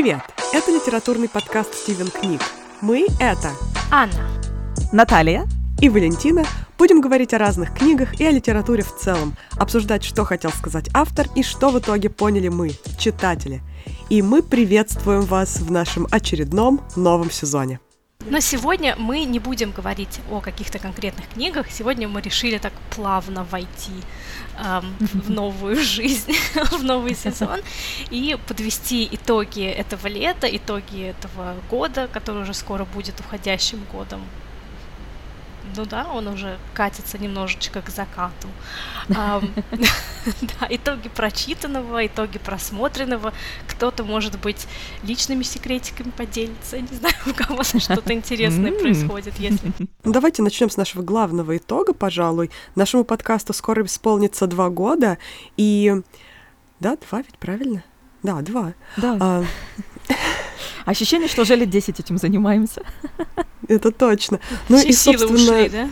Привет! Это литературный подкаст «Стивен Книг». Мы — это Анна, Наталья и Валентина. Будем говорить о разных книгах и о литературе в целом, обсуждать, что хотел сказать автор и что в итоге поняли мы, читатели. И мы приветствуем вас в нашем очередном новом сезоне. Но сегодня мы не будем говорить о каких-то конкретных книгах. Сегодня мы решили так плавно войти эм, в новую жизнь, в новый сезон и подвести итоги этого лета, итоги этого года, который уже скоро будет уходящим годом ну да, он уже катится немножечко к закату. Да, итоги прочитанного, итоги просмотренного. Кто-то, может быть, личными секретиками поделится. Не знаю, у кого что-то интересное происходит, если... Ну, давайте начнем с нашего главного итога, пожалуй. Нашему подкасту скоро исполнится два года, и... Да, два ведь, правильно? Да, два. Да. А... Ощущение, что уже лет 10 этим занимаемся. Это точно. Ну Все и, собственно... ушли, да?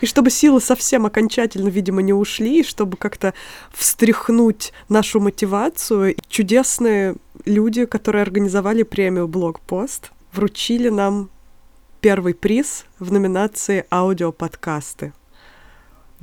И чтобы силы совсем окончательно, видимо, не ушли, чтобы как-то встряхнуть нашу мотивацию, чудесные люди, которые организовали премию «Блогпост», вручили нам первый приз в номинации «Аудиоподкасты».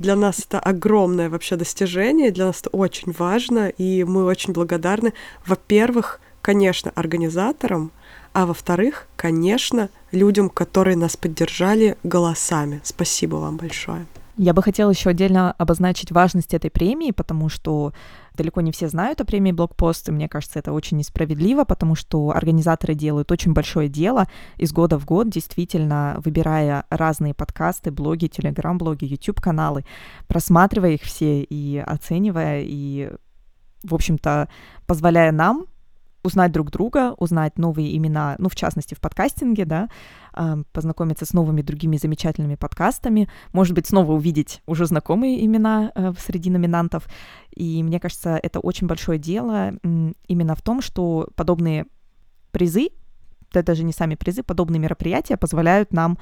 Для нас это огромное вообще достижение, для нас это очень важно, и мы очень благодарны, во-первых, конечно, организаторам, а во-вторых, конечно, людям, которые нас поддержали голосами. Спасибо вам большое. Я бы хотела еще отдельно обозначить важность этой премии, потому что далеко не все знают о премии Блокпост, и мне кажется, это очень несправедливо, потому что организаторы делают очень большое дело из года в год, действительно выбирая разные подкасты, блоги, телеграм-блоги, YouTube-каналы, просматривая их все и оценивая, и, в общем-то, позволяя нам узнать друг друга, узнать новые имена, ну, в частности, в подкастинге, да, познакомиться с новыми другими замечательными подкастами, может быть, снова увидеть уже знакомые имена э, среди номинантов. И мне кажется, это очень большое дело именно в том, что подобные призы, да даже не сами призы, подобные мероприятия позволяют нам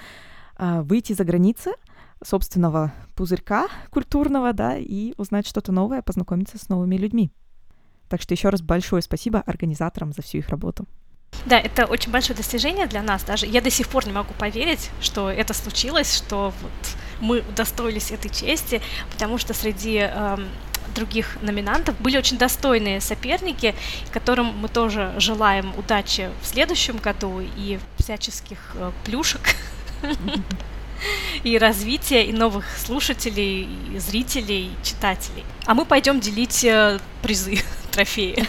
а, выйти за границы собственного пузырька культурного, да, и узнать что-то новое, познакомиться с новыми людьми. Так что еще раз большое спасибо организаторам за всю их работу. Да, это очень большое достижение для нас. Даже я до сих пор не могу поверить, что это случилось, что вот мы удостоились этой чести, потому что среди эм, других номинантов были очень достойные соперники, которым мы тоже желаем удачи в следующем году и всяческих э, плюшек. И развития, и новых слушателей, и зрителей, и читателей. А мы пойдем делить э, призы, трофеи.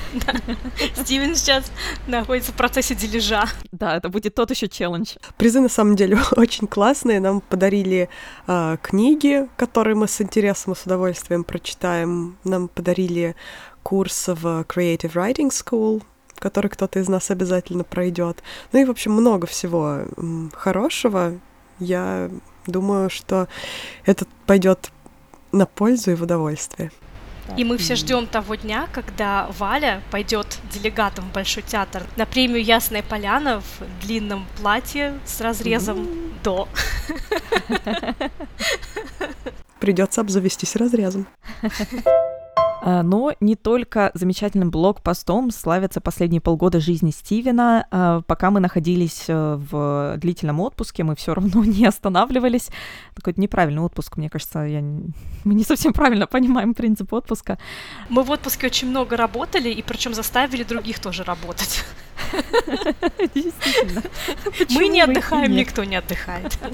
Стивен сейчас находится в процессе дележа. Да, это будет тот еще челлендж. Призы на самом деле очень классные. Нам подарили э, книги, которые мы с интересом и с удовольствием прочитаем. Нам подарили курс в Creative Writing School, который кто-то из нас обязательно пройдет. Ну и, в общем, много всего хорошего. Я думаю, что это пойдет на пользу и в удовольствие. И мы все ждем того дня, когда Валя пойдет делегатом в Большой театр на премию Ясная Поляна в длинном платье с разрезом до. Придется обзавестись разрезом. А, но не только замечательным блог-постом славятся последние полгода жизни Стивена. А, пока мы находились э, в длительном отпуске, мы все равно не останавливались. Такой неправильный отпуск, мне кажется, я... мы не совсем правильно понимаем принцип отпуска. Мы в отпуске очень много работали, и причем заставили других тоже работать. Действительно. Мы не отдыхаем, никто не отдыхает.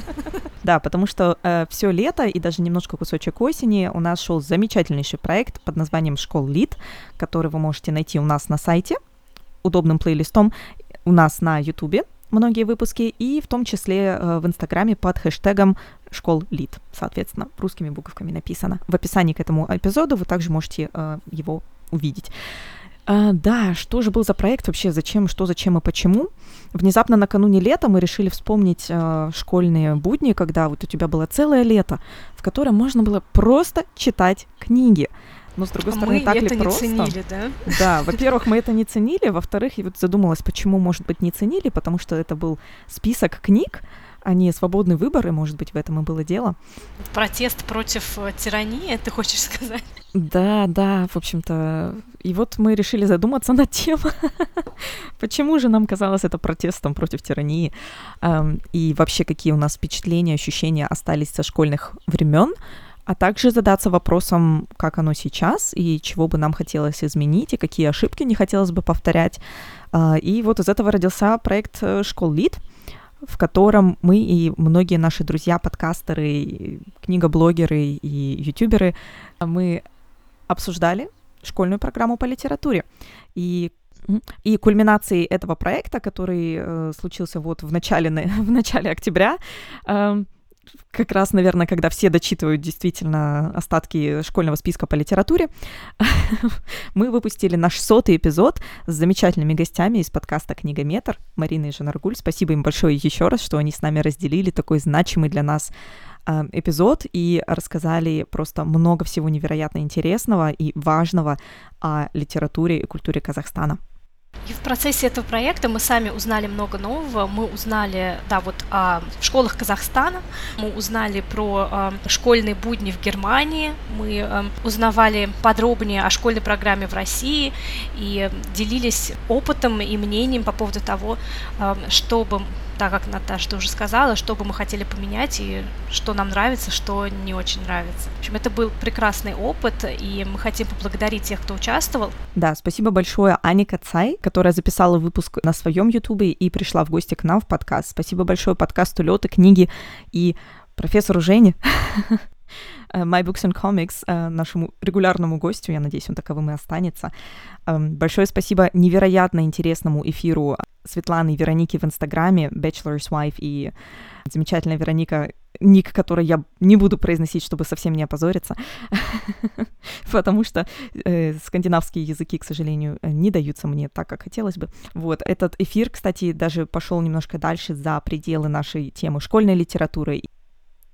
Да, потому что э, все лето и даже немножко кусочек осени у нас шел замечательнейший проект под названием «Школ Лид», который вы можете найти у нас на сайте удобным плейлистом, у нас на Ютубе многие выпуски, и в том числе э, в Инстаграме под хэштегом школ лид, соответственно, русскими буковками написано. В описании к этому эпизоду вы также можете э, его увидеть. А, да, что же был за проект вообще, зачем, что, зачем и почему? Внезапно накануне лета мы решили вспомнить э, школьные будни, когда вот у тебя было целое лето, в котором можно было просто читать книги. Но с другой а стороны, мы так это ли не просто? ценили, да? Да, во-первых, мы это не ценили, во-вторых, я вот задумалась, почему, может быть, не ценили, потому что это был список книг, а не свободный выбор, и, может быть, в этом и было дело. Протест против э, тирании, ты хочешь сказать? Да, да, в общем-то. И вот мы решили задуматься над тем, почему же нам казалось это протестом против тирании, и вообще какие у нас впечатления, ощущения остались со школьных времен, а также задаться вопросом, как оно сейчас, и чего бы нам хотелось изменить, и какие ошибки не хотелось бы повторять. А, и вот из этого родился проект э, «Школ Лид», в котором мы и многие наши друзья, подкастеры, книгоблогеры и ютуберы, мы обсуждали школьную программу по литературе. И и кульминацией этого проекта, который э, случился вот в начале, в начале октября, э, как раз, наверное, когда все дочитывают действительно остатки школьного списка по литературе, мы выпустили наш сотый эпизод с замечательными гостями из подкаста «Книгометр» Мариной Жанаргуль. Спасибо им большое еще раз, что они с нами разделили такой значимый для нас э, эпизод и рассказали просто много всего невероятно интересного и важного о литературе и культуре Казахстана. И в процессе этого проекта мы сами узнали много нового. Мы узнали, да, вот о школах Казахстана, мы узнали про э, школьные будни в Германии, мы э, узнавали подробнее о школьной программе в России и делились опытом и мнением по поводу того, э, чтобы так как Наташа уже сказала, что бы мы хотели поменять и что нам нравится, что не очень нравится. В общем, это был прекрасный опыт, и мы хотим поблагодарить тех, кто участвовал. Да, спасибо большое Ане Кацай, которая записала выпуск на своем ютубе и пришла в гости к нам в подкаст. Спасибо большое подкасту Лёты, книги и профессору Жене, My Books and Comics, э, нашему регулярному гостю, я надеюсь, он таковым и останется. Эм, большое спасибо невероятно интересному эфиру Светланы и Вероники в Инстаграме, Bachelor's Wife и замечательная Вероника, ник, который я не буду произносить, чтобы совсем не опозориться, потому что э, скандинавские языки, к сожалению, не даются мне так, как хотелось бы. Вот, этот эфир, кстати, даже пошел немножко дальше за пределы нашей темы школьной литературы.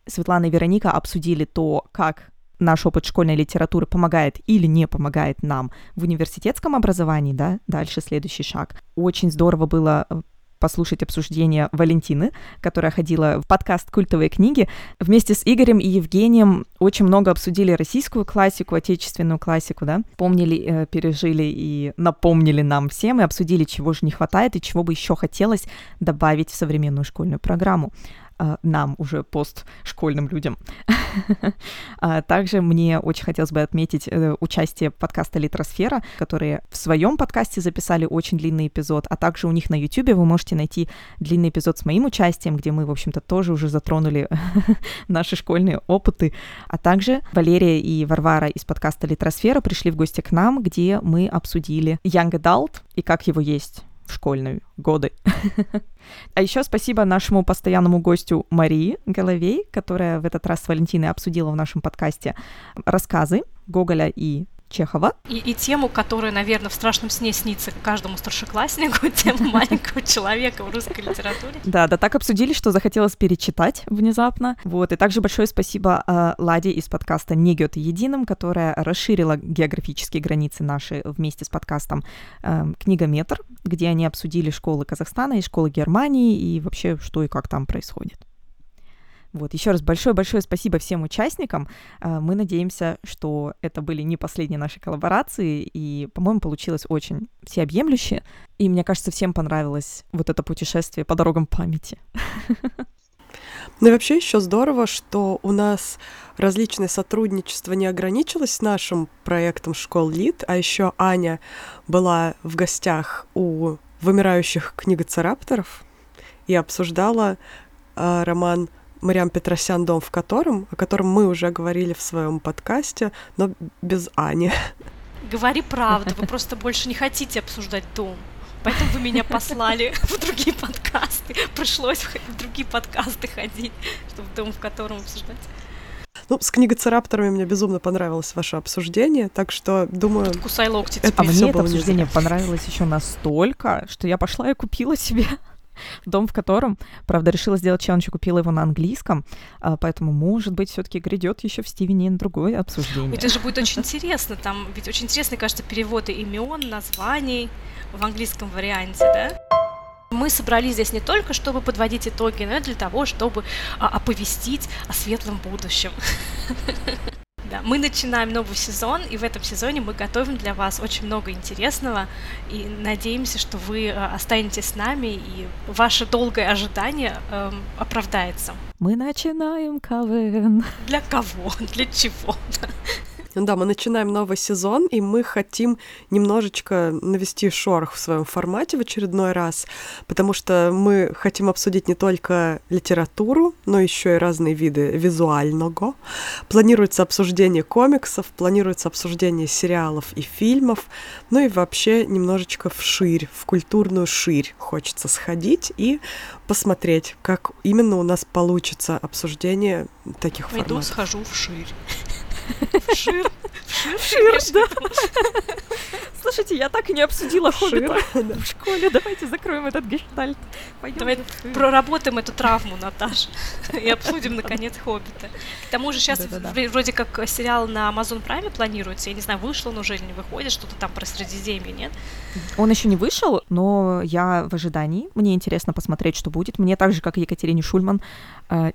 Светлана и Вероника обсудили то, как наш опыт школьной литературы помогает или не помогает нам в университетском образовании, да, дальше следующий шаг. Очень здорово было э, послушать обсуждение Валентины, которая ходила в подкаст «Культовые книги». Вместе с Игорем и Евгением очень много обсудили российскую классику, отечественную классику, да, помнили, э, пережили и напомнили нам всем, и обсудили, чего же не хватает и чего бы еще хотелось добавить в современную школьную программу. А, нам, уже постшкольным людям. А также мне очень хотелось бы отметить э, участие подкаста «Литросфера», которые в своем подкасте записали очень длинный эпизод, а также у них на YouTube вы можете найти длинный эпизод с моим участием, где мы, в общем-то, тоже уже затронули наши школьные опыты. А также Валерия и Варвара из подкаста «Литросфера» пришли в гости к нам, где мы обсудили Young Adult и как его есть в школьные годы. А еще спасибо нашему постоянному гостю Марии Головей, которая в этот раз с Валентиной обсудила в нашем подкасте рассказы Гоголя и Чехова. И, и тему, которая, наверное, в страшном сне снится каждому старшекласснику, тему маленького человека в русской литературе. Да, да, так обсудили, что захотелось перечитать внезапно. Вот, и также большое спасибо э, Ладе из подкаста «Не Гёте единым», которая расширила географические границы наши вместе с подкастом э, «Книгометр», где они обсудили школы Казахстана и школы Германии и вообще, что и как там происходит. Вот, еще раз большое-большое спасибо всем участникам. А, мы надеемся, что это были не последние наши коллаборации, и, по-моему, получилось очень всеобъемлюще. И мне кажется, всем понравилось вот это путешествие по дорогам памяти. Ну и вообще еще здорово, что у нас различное сотрудничество не ограничилось нашим проектом школ Лид, а еще Аня была в гостях у вымирающих книгоцерапторов и обсуждала э, роман Мариам Петросян «Дом в котором», о котором мы уже говорили в своем подкасте, но без Ани. Говори правду, вы просто больше не хотите обсуждать дом. Поэтому вы меня послали в другие подкасты. Пришлось в другие подкасты ходить, чтобы дом в котором обсуждать. Ну, с книгоцерапторами мне безумно понравилось ваше обсуждение, так что, думаю... Кусай локти. Это а мне это обсуждение понравилось еще настолько, что я пошла и купила себе дом в котором, правда, решила сделать челлендж и купила его на английском, а, поэтому, может быть, все-таки грядет еще в Стивене другое обсуждение. Это же будет очень интересно, там ведь очень интересно, кажется, переводы имен, названий в английском варианте, да? Мы собрались здесь не только, чтобы подводить итоги, но и для того, чтобы а, оповестить о светлом будущем. Да. Мы начинаем новый сезон, и в этом сезоне мы готовим для вас очень много интересного, и надеемся, что вы э, останетесь с нами, и ваше долгое ожидание э, оправдается. Мы начинаем КВН. Для кого? Для чего? Да, мы начинаем новый сезон, и мы хотим немножечко навести шорох в своем формате в очередной раз, потому что мы хотим обсудить не только литературу, но еще и разные виды визуального. Планируется обсуждение комиксов, планируется обсуждение сериалов и фильмов, ну и вообще немножечко вширь, в культурную ширь хочется сходить и посмотреть, как именно у нас получится обсуждение таких Пойду форматов. схожу вширь. Шир. Шир, да. Слушайте, я так и не обсудила Хоббита в школе. Давайте закроем этот гештальт. Пойдем Давай проработаем эту травму, Наташа, и обсудим, наконец, Хоббита. К тому же сейчас вроде как сериал на Amazon Prime планируется. Я не знаю, вышел он уже или не выходит, что-то там про Средиземье, нет? Он еще не вышел, но я в ожидании. Мне интересно посмотреть, что будет. Мне так же, как и Екатерине Шульман,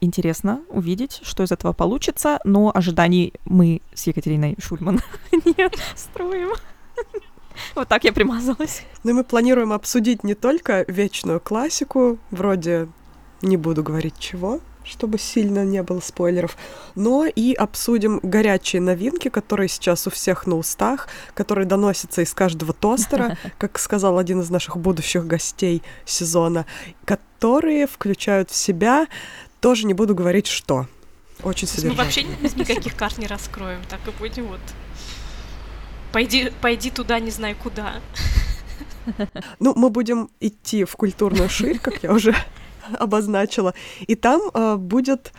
интересно увидеть, что из этого получится. Но ожиданий мы с Екатериной Шульман не строим. Вот так я примазалась. Ну и мы планируем обсудить не только вечную классику, вроде не буду говорить чего, чтобы сильно не было спойлеров, но и обсудим горячие новинки, которые сейчас у всех на устах, которые доносятся из каждого тостера, как сказал один из наших будущих гостей сезона, которые включают в себя, тоже не буду говорить что. Очень содержательно. Мы вообще никаких карт не раскроем, так и будем вот Пойди, пойди туда, не знаю куда. Ну, мы будем идти в культурную ширь, как я уже обозначила. И там э, будет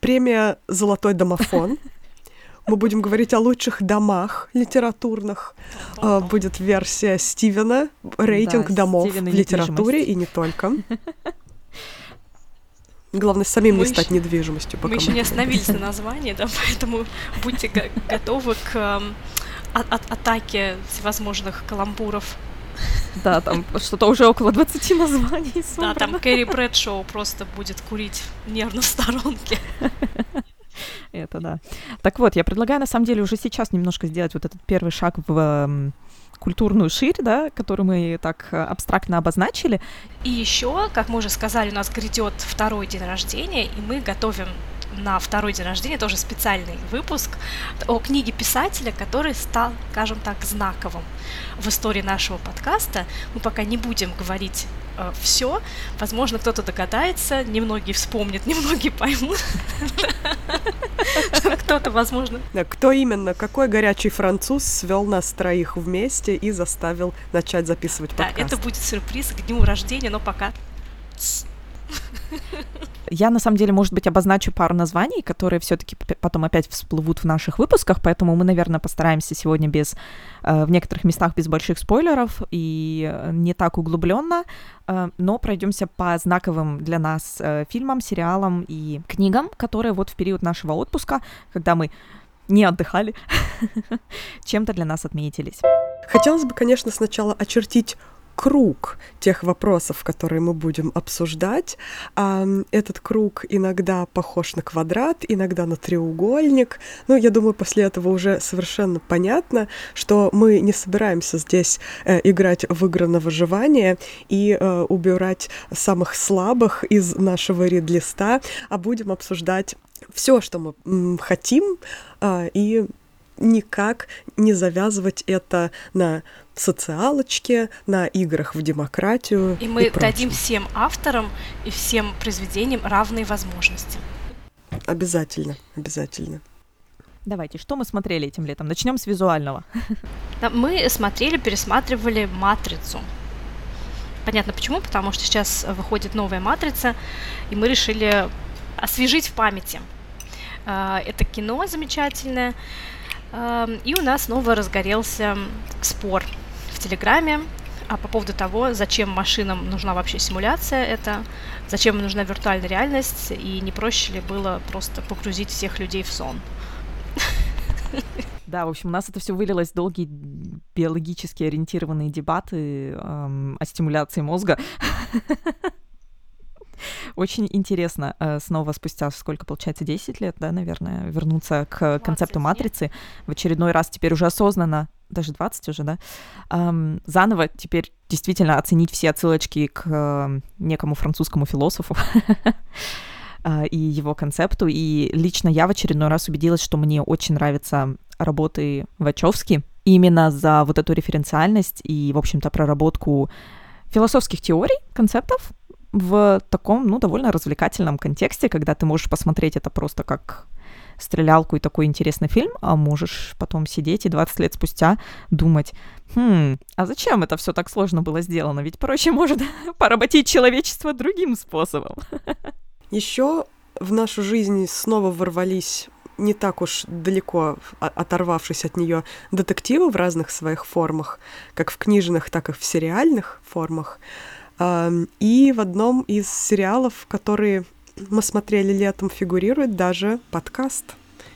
премия «Золотой домофон». Мы будем говорить о лучших домах литературных. Э, будет версия Стивена, рейтинг да, домов Стивена в литературе и не только. Главное, самим мы не стать недвижимостью. Пока мы еще не остановились на названии, да, поэтому будьте готовы к эм, от, от атаки всевозможных каламбуров. Да, там что-то уже около 20 названий собрано. Да, там Кэрри Брэдшоу просто будет курить нервно в сторонке. Это да. Так вот, я предлагаю на самом деле уже сейчас немножко сделать вот этот первый шаг в культурную ширь, да, которую мы так э, абстрактно обозначили. И еще, как мы уже сказали, у нас грядет второй день рождения, и мы готовим на второй день рождения тоже специальный выпуск о книге писателя, который стал, скажем так, знаковым в истории нашего подкаста. Мы пока не будем говорить э, все. Возможно, кто-то догадается, немногие вспомнят, немногие поймут. Кто-то, возможно. Кто именно, какой горячий француз свел нас троих вместе и заставил начать записывать подкаст? Да, это будет сюрприз к дню рождения, но пока я, на самом деле, может быть, обозначу пару названий, которые все-таки потом опять всплывут в наших выпусках, поэтому мы, наверное, постараемся сегодня без, э, в некоторых местах без больших спойлеров и э, не так углубленно, э, но пройдемся по знаковым для нас фильмам, сериалам и книгам, которые вот в период нашего отпуска, когда мы не отдыхали, чем-то для нас отметились. Хотелось бы, конечно, сначала очертить круг тех вопросов, которые мы будем обсуждать. А этот круг иногда похож на квадрат, иногда на треугольник. Ну, я думаю, после этого уже совершенно понятно, что мы не собираемся здесь э, играть в игры на выживание и э, убирать самых слабых из нашего рид-листа, а будем обсуждать все, что мы хотим, э, и никак не завязывать это на социалочке, на играх в демократию. И мы и дадим всем авторам и всем произведениям равные возможности. Обязательно, обязательно. Давайте, что мы смотрели этим летом? Начнем с визуального. Мы смотрели, пересматривали «Матрицу». Понятно почему, потому что сейчас выходит новая «Матрица», и мы решили освежить в памяти. А, это кино замечательное, и у нас снова разгорелся спор в Телеграме а по поводу того, зачем машинам нужна вообще симуляция это, зачем им нужна виртуальная реальность, и не проще ли было просто погрузить всех людей в сон. Да, в общем, у нас это все вылилось в долгие биологически ориентированные дебаты эм, о стимуляции мозга. Очень интересно э, снова спустя сколько, получается, 10 лет, да, наверное, вернуться к концепту матрицы. В очередной раз теперь уже осознанно даже 20 уже, да, эм, заново теперь действительно оценить все отсылочки к э, некому французскому философу э, и его концепту. И лично я в очередной раз убедилась, что мне очень нравятся работы Вачовски именно за вот эту референциальность и, в общем-то, проработку философских теорий, концептов в таком, ну, довольно развлекательном контексте, когда ты можешь посмотреть это просто как стрелялку и такой интересный фильм, а можешь потом сидеть и 20 лет спустя думать, хм, а зачем это все так сложно было сделано? Ведь проще может поработить человечество другим способом. Еще в нашу жизнь снова ворвались не так уж далеко оторвавшись от нее детективы в разных своих формах, как в книжных, так и в сериальных формах. И в одном из сериалов, которые мы смотрели летом, фигурирует даже подкаст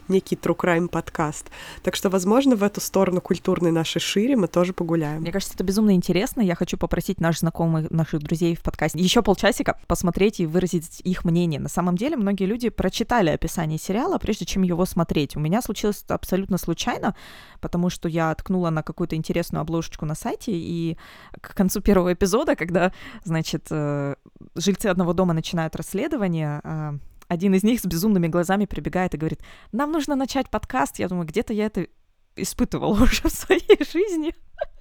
некий true crime подкаст. Так что, возможно, в эту сторону культурной нашей шире мы тоже погуляем. Мне кажется, это безумно интересно. Я хочу попросить наших знакомых, наших друзей в подкасте еще полчасика посмотреть и выразить их мнение. На самом деле, многие люди прочитали описание сериала, прежде чем его смотреть. У меня случилось это абсолютно случайно, потому что я ткнула на какую-то интересную обложечку на сайте, и к концу первого эпизода, когда, значит, э, жильцы одного дома начинают расследование, а, один из них с безумными глазами прибегает и говорит, нам нужно начать подкаст. Я думаю, где-то я это испытывала уже в своей жизни.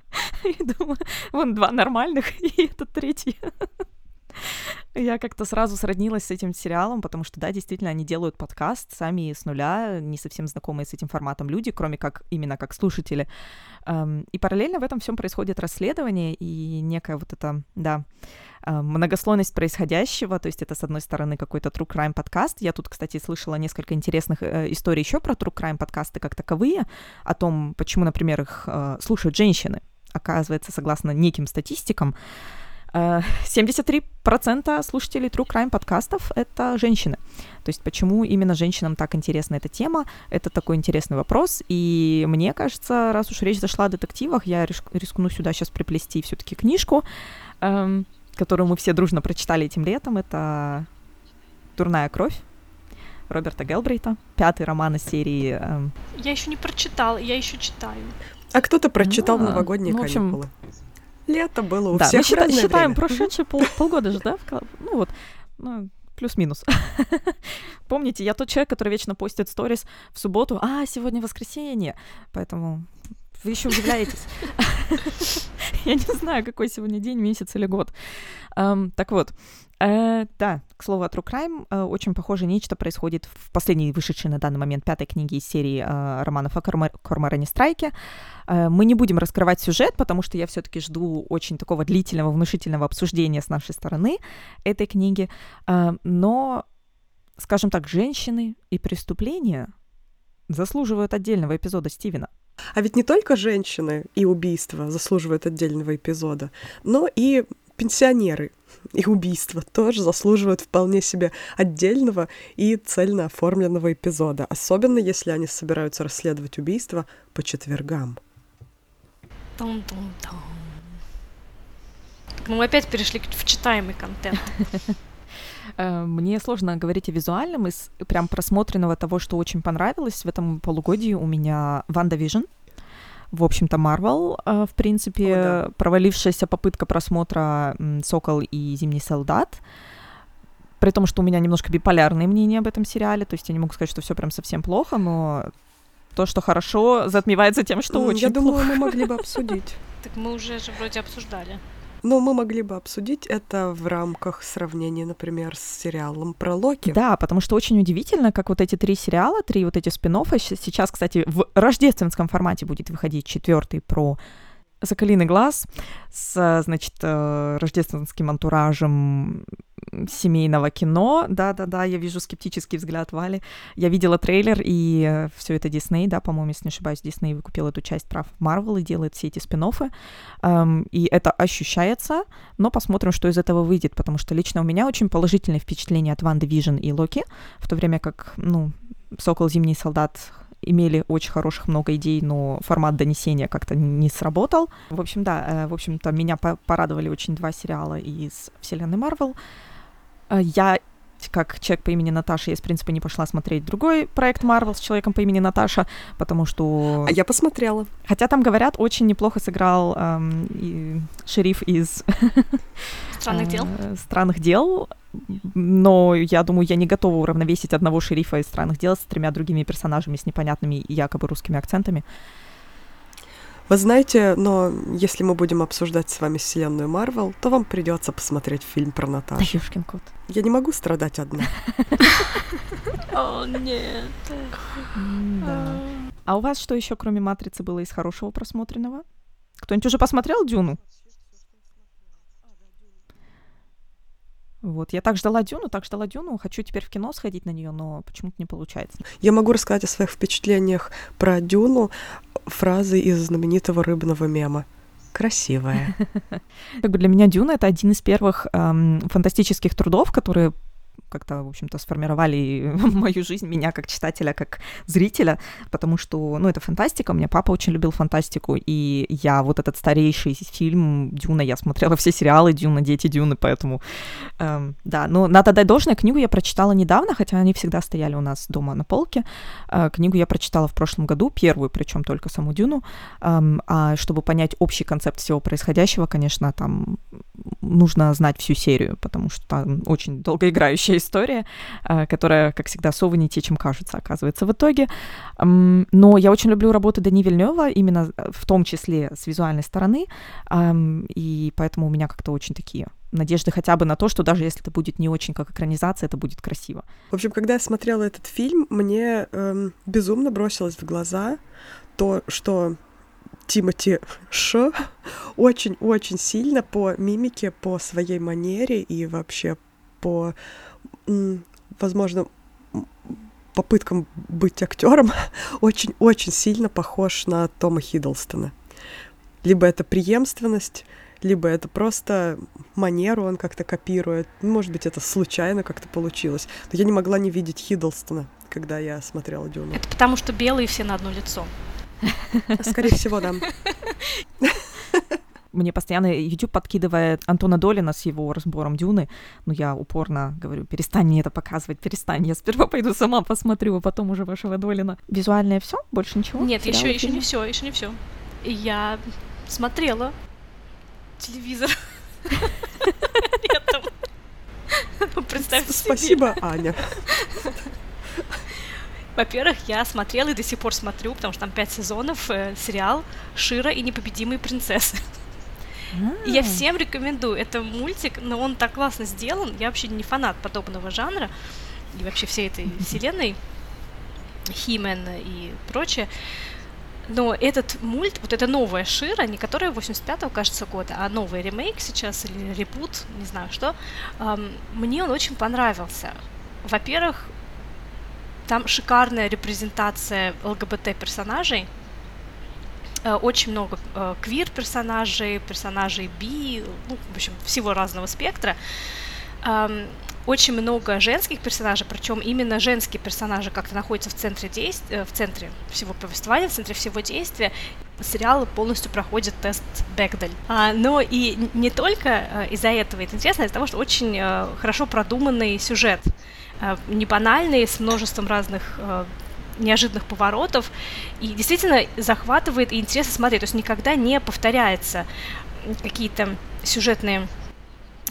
И думаю, вон два нормальных, и этот третий. Я как-то сразу сроднилась с этим сериалом, потому что, да, действительно, они делают подкаст сами с нуля, не совсем знакомые с этим форматом люди, кроме как именно как слушатели. И параллельно в этом всем происходит расследование и некая вот эта, да, а, многослойность происходящего, то есть это, с одной стороны, какой-то true crime подкаст. Я тут, кстати, слышала несколько интересных э, историй еще про true crime подкасты как таковые, о том, почему, например, их э, слушают женщины. Оказывается, согласно неким статистикам, 73% э, слушателей True Crime подкастов — это женщины. То есть почему именно женщинам так интересна эта тема, это такой интересный вопрос. И мне кажется, раз уж речь зашла о детективах, я рискну сюда сейчас приплести все таки книжку. Эм, которую мы все дружно прочитали этим летом, это «Дурная кровь» Роберта Гелбрейта, пятый роман из серии. Эм... Я еще не прочитал, я еще читаю. А кто-то прочитал ну, новогодние ну, в общем, каникулы. Лето было у да, всех мы счита- считаем время. прошедшие пол- полгода же, да? Ну вот, ну, плюс-минус. Помните, я тот человек, который вечно постит сторис в субботу, а, сегодня воскресенье, поэтому вы еще удивляетесь. Я не знаю, какой сегодня день, месяц или год. Так вот, э, да, к слову о True Crime, э, очень похоже нечто происходит в последней вышедшей на данный момент пятой книге из серии э, романов о Корморане Страйке. Мы не будем раскрывать сюжет, потому что я все-таки жду очень такого длительного, внушительного обсуждения с нашей стороны этой книги. Но, скажем так, женщины и преступления заслуживают отдельного эпизода Стивена. А ведь не только женщины и убийства заслуживают отдельного эпизода, но и пенсионеры и убийства тоже заслуживают вполне себе отдельного и цельно оформленного эпизода, особенно если они собираются расследовать убийства по четвергам. Тум-тум-тум. Мы опять перешли в читаемый контент. Э, мне сложно говорить о визуальном из прям просмотренного того, что очень понравилось в этом полугодии у меня WandaVision. В общем-то, Марвел, э, в принципе, О, да. провалившаяся попытка просмотра «Сокол» и «Зимний солдат», при том, что у меня немножко биполярные мнения об этом сериале, то есть я не могу сказать, что все прям совсем плохо, но то, что хорошо, затмевается тем, что очень Я думаю, мы могли бы обсудить. Так мы уже же вроде обсуждали. Но мы могли бы обсудить это в рамках сравнения, например, с сериалом про Локи. Да, потому что очень удивительно, как вот эти три сериала, три вот эти спин сейчас, кстати, в рождественском формате будет выходить четвертый про Соколиный глаз с, значит, э, рождественским антуражем семейного кино. Да-да-да, я вижу скептический взгляд Вали. Я видела трейлер, и э, все это Дисней, да, по-моему, если не ошибаюсь, Дисней выкупил эту часть прав Марвел и делает все эти спин эм, И это ощущается, но посмотрим, что из этого выйдет, потому что лично у меня очень положительное впечатление от WandaVision и Локи, в то время как, ну, Сокол Зимний солдат имели очень хороших много идей, но формат донесения как-то не сработал. В общем, да, э, в общем-то, меня порадовали очень два сериала из вселенной Марвел. Э, я как человек по имени Наташа, я, в принципе, не пошла смотреть другой проект Марвел с человеком по имени Наташа, потому что... А я посмотрела. Хотя там, говорят, очень неплохо сыграл эм, и шериф из... Странных дел. Э, странных дел, но я думаю, я не готова уравновесить одного шерифа из странных дел с тремя другими персонажами с непонятными якобы русскими акцентами. Вы знаете, но если мы будем обсуждать с вами вселенную Марвел, то вам придется посмотреть фильм про Наташу. Да, кот. Я не могу страдать одна. О, нет. А у вас что еще, кроме «Матрицы», было из хорошего просмотренного? Кто-нибудь уже посмотрел «Дюну»? Вот, я так ждала Дюну, так ждала Дюну, хочу теперь в кино сходить на нее, но почему-то не получается. Я могу рассказать о своих впечатлениях про Дюну фразы из знаменитого рыбного мема. Красивая. Как бы для меня Дюна это один из первых эм, фантастических трудов, которые как-то, в общем-то, сформировали мою жизнь, меня как читателя, как зрителя, потому что, ну, это фантастика, у меня папа очень любил фантастику, и я вот этот старейший фильм «Дюна», я смотрела все сериалы «Дюна», «Дети Дюны», поэтому, эм, да, но надо дать должное, книгу я прочитала недавно, хотя они всегда стояли у нас дома на полке, э, книгу я прочитала в прошлом году, первую, причем только саму «Дюну», эм, а чтобы понять общий концепт всего происходящего, конечно, там нужно знать всю серию, потому что там очень долгоиграющая история, э, которая, как всегда, совы не те, чем кажется, оказывается в итоге. Но я очень люблю работу Дани Вильнева, именно э, в том числе с визуальной стороны, и поэтому у меня как-то очень такие надежды хотя бы на то, что даже если это будет не очень как экранизация, это будет красиво. В общем, когда я смотрела этот фильм, мне эм, безумно бросилось в глаза то, что Тимати Ш очень-очень сильно по мимике, по своей манере и вообще по возможно, попыткам быть актером очень-очень сильно похож на Тома Хиддлстона. Либо это преемственность, либо это просто манеру он как-то копирует. Ну, может быть, это случайно как-то получилось. Но я не могла не видеть Хиддлстона, когда я смотрела Дюну. Это потому, что белые все на одно лицо. Скорее всего, да. Мне постоянно YouTube подкидывает Антона Долина с его разбором Дюны, но я упорно говорю, перестань мне это показывать, перестань, я сперва пойду сама посмотрю, а потом уже вашего Долина. Визуальное все, больше ничего? Нет, еще, еще не все, еще не все. Я смотрела телевизор. Представьте себе. Спасибо, Аня. Во-первых, я смотрела и до сих пор смотрю, потому что там пять сезонов, э, сериал «Шира и непобедимые принцессы». И я всем рекомендую. Это мультик, но он так классно сделан. Я вообще не фанат подобного жанра и вообще всей этой вселенной. Химен и прочее. Но этот мульт, вот это новая Шира, не которая 85-го, кажется, года, а новый ремейк сейчас или репут, не знаю что, эм, мне он очень понравился. Во-первых, там шикарная репрезентация ЛГБТ-персонажей, Э, очень много э, квир-персонажей, персонажей би, ну, в общем, всего разного спектра. Очень много женских персонажей, причем именно женские персонажи как-то находятся в центре действия, э, в центре всего повествования, в центре всего действия. Сериал полностью проходит тест Бекдель. А, но и не только из-за этого это интересно, а из-за того, что очень хорошо продуманный сюжет не банальный, с множеством разных неожиданных поворотов, и действительно захватывает и интересно смотреть, то есть никогда не повторяется какие-то сюжетные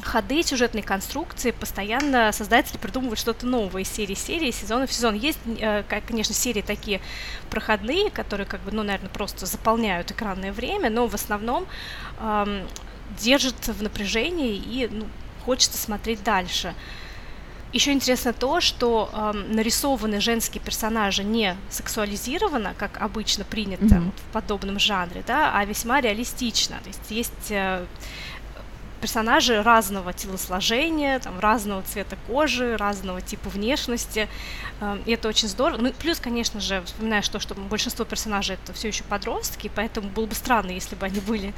ходы, сюжетные конструкции, постоянно создатели придумывают что-то новое из серии серии, сезона в сезон. Есть, э, конечно, серии такие проходные, которые, как бы, ну, наверное, просто заполняют экранное время, но в основном эм, держат в напряжении и ну, хочется смотреть дальше. Еще интересно то, что э, нарисованы женские персонажи не сексуализированно, как обычно принято mm-hmm. вот, в подобном жанре, да, а весьма реалистично. То есть есть э, персонажи разного телосложения, там, разного цвета кожи, разного типа внешности. И это очень здорово. Ну, плюс, конечно же, вспоминаешь то, что большинство персонажей это все еще подростки, поэтому было бы странно, если бы они были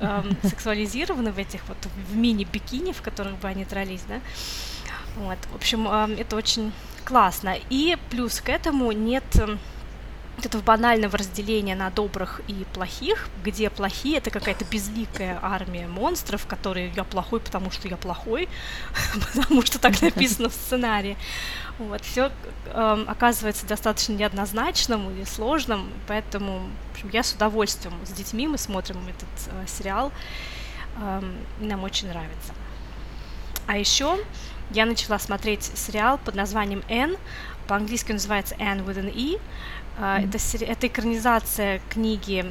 э, сексуализированы в этих вот в мини-бикини, в которых бы они дрались, да. Вот, в общем, это очень классно. И плюс к этому нет вот этого банального разделения на добрых и плохих, где плохие это какая-то безликая армия монстров, которые я плохой, потому что я плохой, потому что так написано в сценарии. Вот, все э, эм, оказывается достаточно неоднозначным и сложным, поэтому общем, я с удовольствием с детьми мы смотрим этот э, сериал, э, нам очень нравится. А еще я начала смотреть сериал под названием N, по-английски он называется N with an E. Mm-hmm. Это, это экранизация книги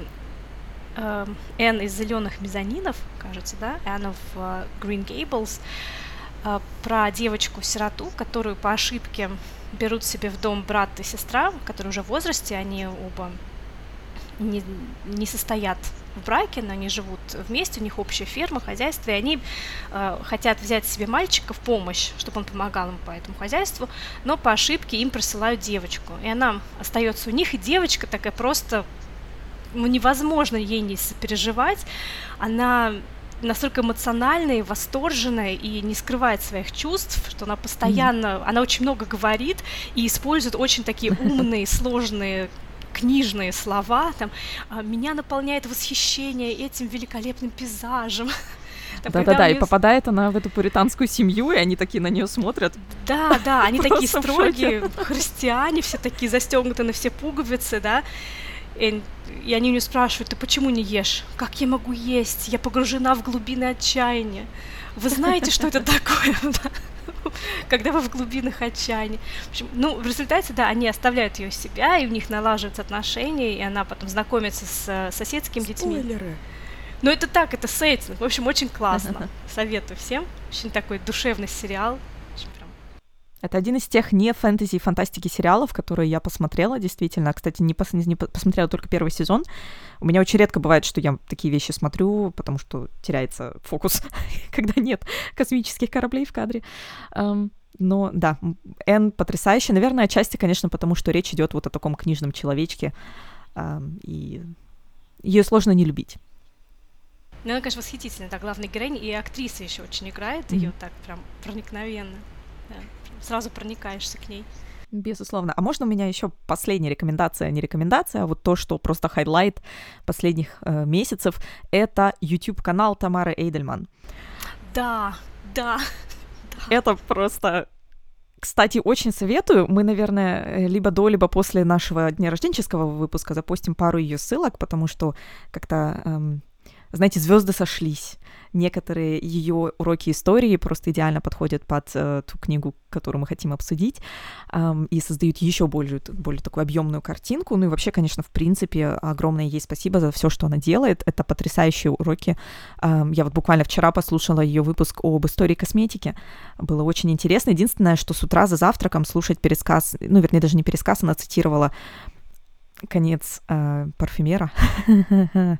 э, N из зеленых мезонинов, кажется, да, Anne of uh, Green Gables. А, про девочку-сироту, которую по ошибке берут себе в дом брат и сестра, которые уже в возрасте, они оба не, не состоят в браке, но они живут вместе, у них общая ферма, хозяйство, и они э, хотят взять себе мальчика в помощь, чтобы он помогал им по этому хозяйству, но по ошибке им присылают девочку, и она остается у них, и девочка такая просто, ну, невозможно ей не сопереживать, она настолько эмоциональная, восторженная и не скрывает своих чувств, что она постоянно, mm-hmm. она очень много говорит и использует очень такие умные, сложные книжные слова, там, «А, меня наполняет восхищение этим великолепным пейзажем. Да-да-да, и попадает она в эту пуританскую семью, и они такие на нее смотрят. Да, да, они такие строгие, христиане, все такие застегнуты на все пуговицы, да, и, и они у нее спрашивают, ты почему не ешь? Как я могу есть? Я погружена в глубины отчаяния. Вы знаете, что это такое? Когда вы в глубинах отчаяния. В общем, ну, в результате, да, они оставляют ее себя, и у них налаживаются отношения, и она потом знакомится с э, соседскими детьми. Спойлеры. Ну, это так, это сеттинг. В общем, очень классно. Советую всем. Очень такой душевный сериал. Это один из тех не фэнтези и фантастики сериалов, которые я посмотрела, действительно. Кстати, не, пос не посмотрела только первый сезон. У меня очень редко бывает, что я такие вещи смотрю, потому что теряется фокус, когда нет космических кораблей в кадре. Эм, но да, Энн потрясающе. Наверное, отчасти, конечно, потому что речь идет вот о таком книжном человечке, эм, и ее сложно не любить. Ну, она, конечно, восхитительная, да, главная героиня, и актриса еще очень играет mm-hmm. ее так прям проникновенно. Да сразу проникаешься к ней. Безусловно. А можно у меня еще последняя рекомендация, не рекомендация, а вот то, что просто highlight последних э, месяцев, это YouTube-канал Тамары Эйдельман. Да, да. Это просто кстати, очень советую. Мы, наверное, либо до, либо после нашего дня рожденческого выпуска запустим пару ее ссылок, потому что как-то эм, знаете, звезды сошлись. Некоторые ее уроки истории просто идеально подходят под э, ту книгу, которую мы хотим обсудить, э, и создают еще более, более такую объемную картинку. Ну и вообще, конечно, в принципе, огромное ей спасибо за все, что она делает. Это потрясающие уроки. Э, я вот буквально вчера послушала ее выпуск об истории косметики. Было очень интересно. Единственное, что с утра за завтраком слушать пересказ, ну, вернее, даже не пересказ, она цитировала конец э, парфюмера.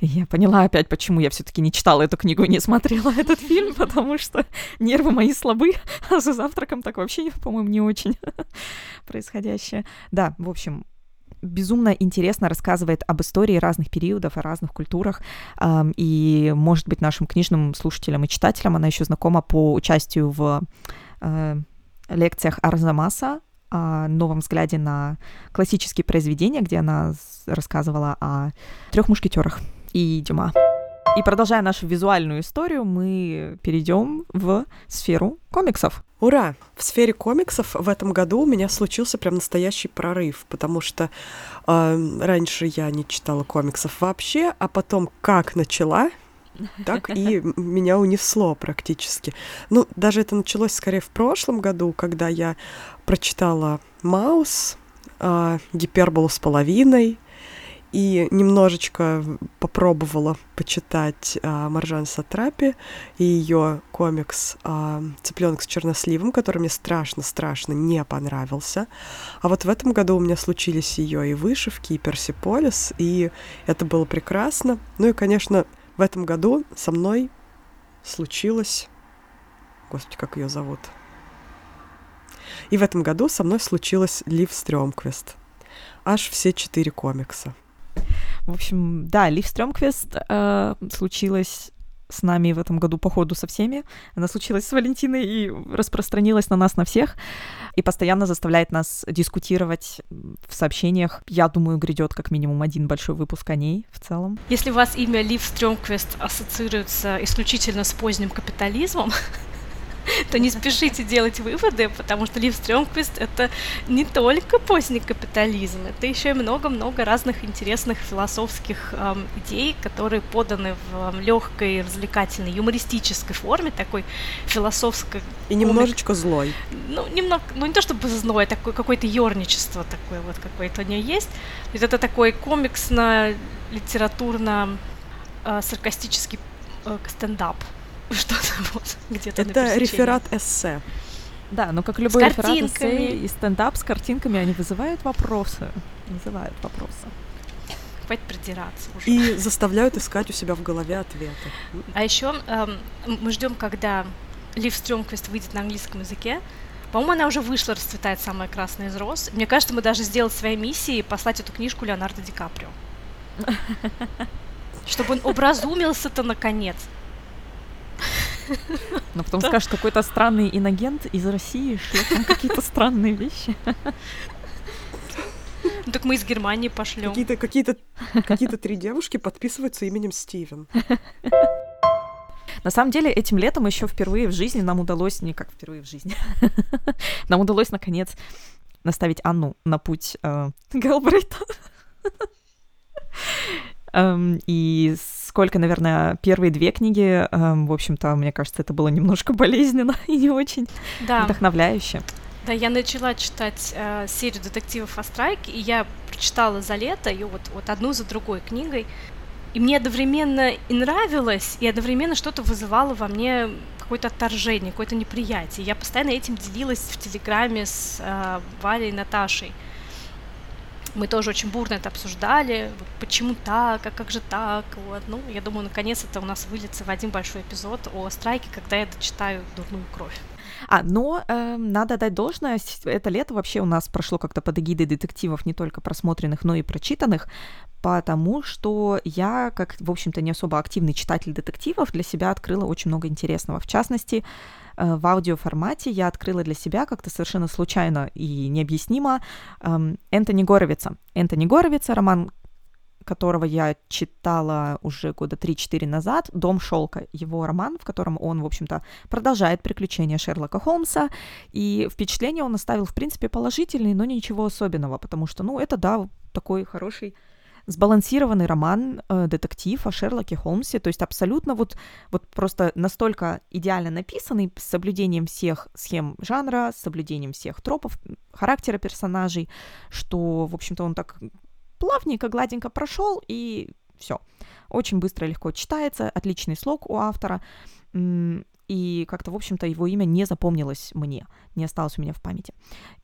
я поняла опять, почему я все-таки не читала эту книгу и не смотрела этот фильм, потому что нервы мои слабы, а за завтраком так вообще, по-моему, не очень происходящее. Да, в общем, безумно интересно рассказывает об истории разных периодов, о разных культурах, и, может быть, нашим книжным слушателям и читателям она еще знакома по участию в э, лекциях Арзамаса, новом взгляде на классические произведения, где она рассказывала о трех мушкетерах и Дюма. И продолжая нашу визуальную историю, мы перейдем в сферу комиксов. Ура! В сфере комиксов в этом году у меня случился прям настоящий прорыв, потому что э, раньше я не читала комиксов вообще, а потом как начала, так и меня унесло практически. Ну, даже это началось скорее в прошлом году, когда я прочитала «Маус», э, «Гиперболу с половиной», и немножечко попробовала почитать э, Маржан Сатрапи и ее комикс э, «Цыпленок с черносливом», который мне страшно-страшно не понравился. А вот в этом году у меня случились ее и вышивки, и Персиполис, и это было прекрасно. Ну и, конечно, в этом году со мной случилось... Господи, как ее зовут? И в этом году со мной случилось Лив Стрёмквест. Аж все четыре комикса. В общем, да, Лив Стрёмквест э, случилось с нами в этом году, по ходу со всеми. Она случилась с Валентиной и распространилась на нас, на всех, и постоянно заставляет нас дискутировать в сообщениях. Я думаю, грядет как минимум один большой выпуск о ней в целом. Если у вас имя Лив Стрёмквест ассоциируется исключительно с поздним капитализмом, то не спешите делать выводы, потому что Лив Стрёмквист — это не только поздний капитализм, это еще и много-много разных интересных философских эм, идей, которые поданы в эм, легкой, развлекательной, юмористической форме, такой философской. И немножечко комик... злой. Ну, немного, ну не то чтобы злой, а такое какое-то ерничество такое вот какое-то у нее есть. То есть это такой комиксно-литературно э, саркастический э, стендап. что-то вот где-то Это реферат эссе. Да, но как любой реферат эссе и стендап с картинками, они вызывают вопросы. Вызывают вопросы. Хватит придираться уже. И заставляют искать у себя в голове ответы. А еще эм, мы ждем, когда Лив Стрёмквист выйдет на английском языке. По-моему, она уже вышла, расцветает самая красная из роз. Мне кажется, мы даже сделали своей миссией послать эту книжку Леонардо Ди Каприо. Чтобы он образумился-то наконец. Но потом скажешь, какой-то странный иногент из России шлет там какие-то странные вещи. Ну, так мы из Германии пошлем. Какие-то какие-то какие-то три девушки подписываются именем Стивен. На самом деле, этим летом еще впервые в жизни нам удалось, не как впервые в жизни, нам удалось наконец наставить Анну на путь э, Гэлбрейта. Эм, и сколько, наверное, первые две книги, эм, в общем-то, мне кажется, это было немножко болезненно и не очень да. вдохновляюще. Да, я начала читать э, серию детективов о страйке, и я прочитала за лето ее вот, вот одну за другой книгой. И мне одновременно и нравилось, и одновременно что-то вызывало во мне какое-то отторжение, какое-то неприятие. Я постоянно этим делилась в Телеграме с э, Валей и Наташей. Мы тоже очень бурно это обсуждали, почему так, а как же так, вот. Ну, я думаю, наконец это у нас выльется в один большой эпизод о страйке, когда я дочитаю «Дурную кровь». А, но э, надо дать должное, это лето вообще у нас прошло как-то под эгидой детективов не только просмотренных, но и прочитанных, потому что я, как, в общем-то, не особо активный читатель детективов, для себя открыла очень много интересного. В частности, в аудиоформате. Я открыла для себя как-то совершенно случайно и необъяснимо эм, Энтони Горовица. Энтони Горовица, роман которого я читала уже года 3-4 назад, «Дом шелка», его роман, в котором он, в общем-то, продолжает приключения Шерлока Холмса, и впечатление он оставил, в принципе, положительные, но ничего особенного, потому что, ну, это, да, такой хороший сбалансированный роман, э, детектив о Шерлоке Холмсе, то есть абсолютно вот, вот просто настолько идеально написанный, с соблюдением всех схем жанра, с соблюдением всех тропов, характера персонажей, что, в общем-то, он так плавненько, гладенько прошел, и все. Очень быстро и легко читается, отличный слог у автора и как-то, в общем-то, его имя не запомнилось мне, не осталось у меня в памяти.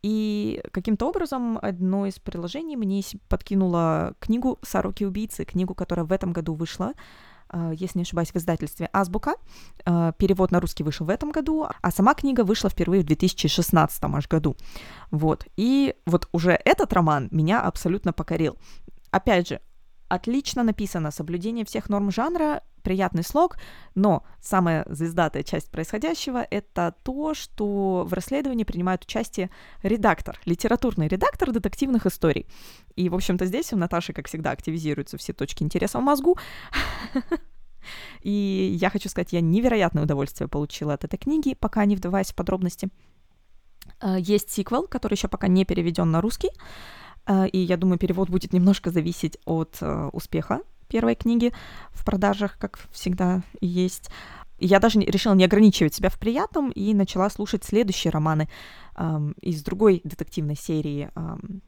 И каким-то образом одно из приложений мне подкинуло книгу «Сороки-убийцы», книгу, которая в этом году вышла, э, если не ошибаюсь, в издательстве «Азбука». Э, перевод на русский вышел в этом году, а сама книга вышла впервые в 2016 аж году. Вот. И вот уже этот роман меня абсолютно покорил. Опять же, отлично написано, соблюдение всех норм жанра, приятный слог, но самая звездатая часть происходящего — это то, что в расследовании принимает участие редактор, литературный редактор детективных историй. И, в общем-то, здесь у Наташи, как всегда, активизируются все точки интереса в мозгу. И я хочу сказать, я невероятное удовольствие получила от этой книги, пока не вдаваясь в подробности. Э, есть сиквел, который еще пока не переведен на русский. Э, и я думаю, перевод будет немножко зависеть от э, успеха первой книги в продажах, как всегда есть. Я даже решила не ограничивать себя в приятном и начала слушать следующие романы эм, из другой детективной серии эм,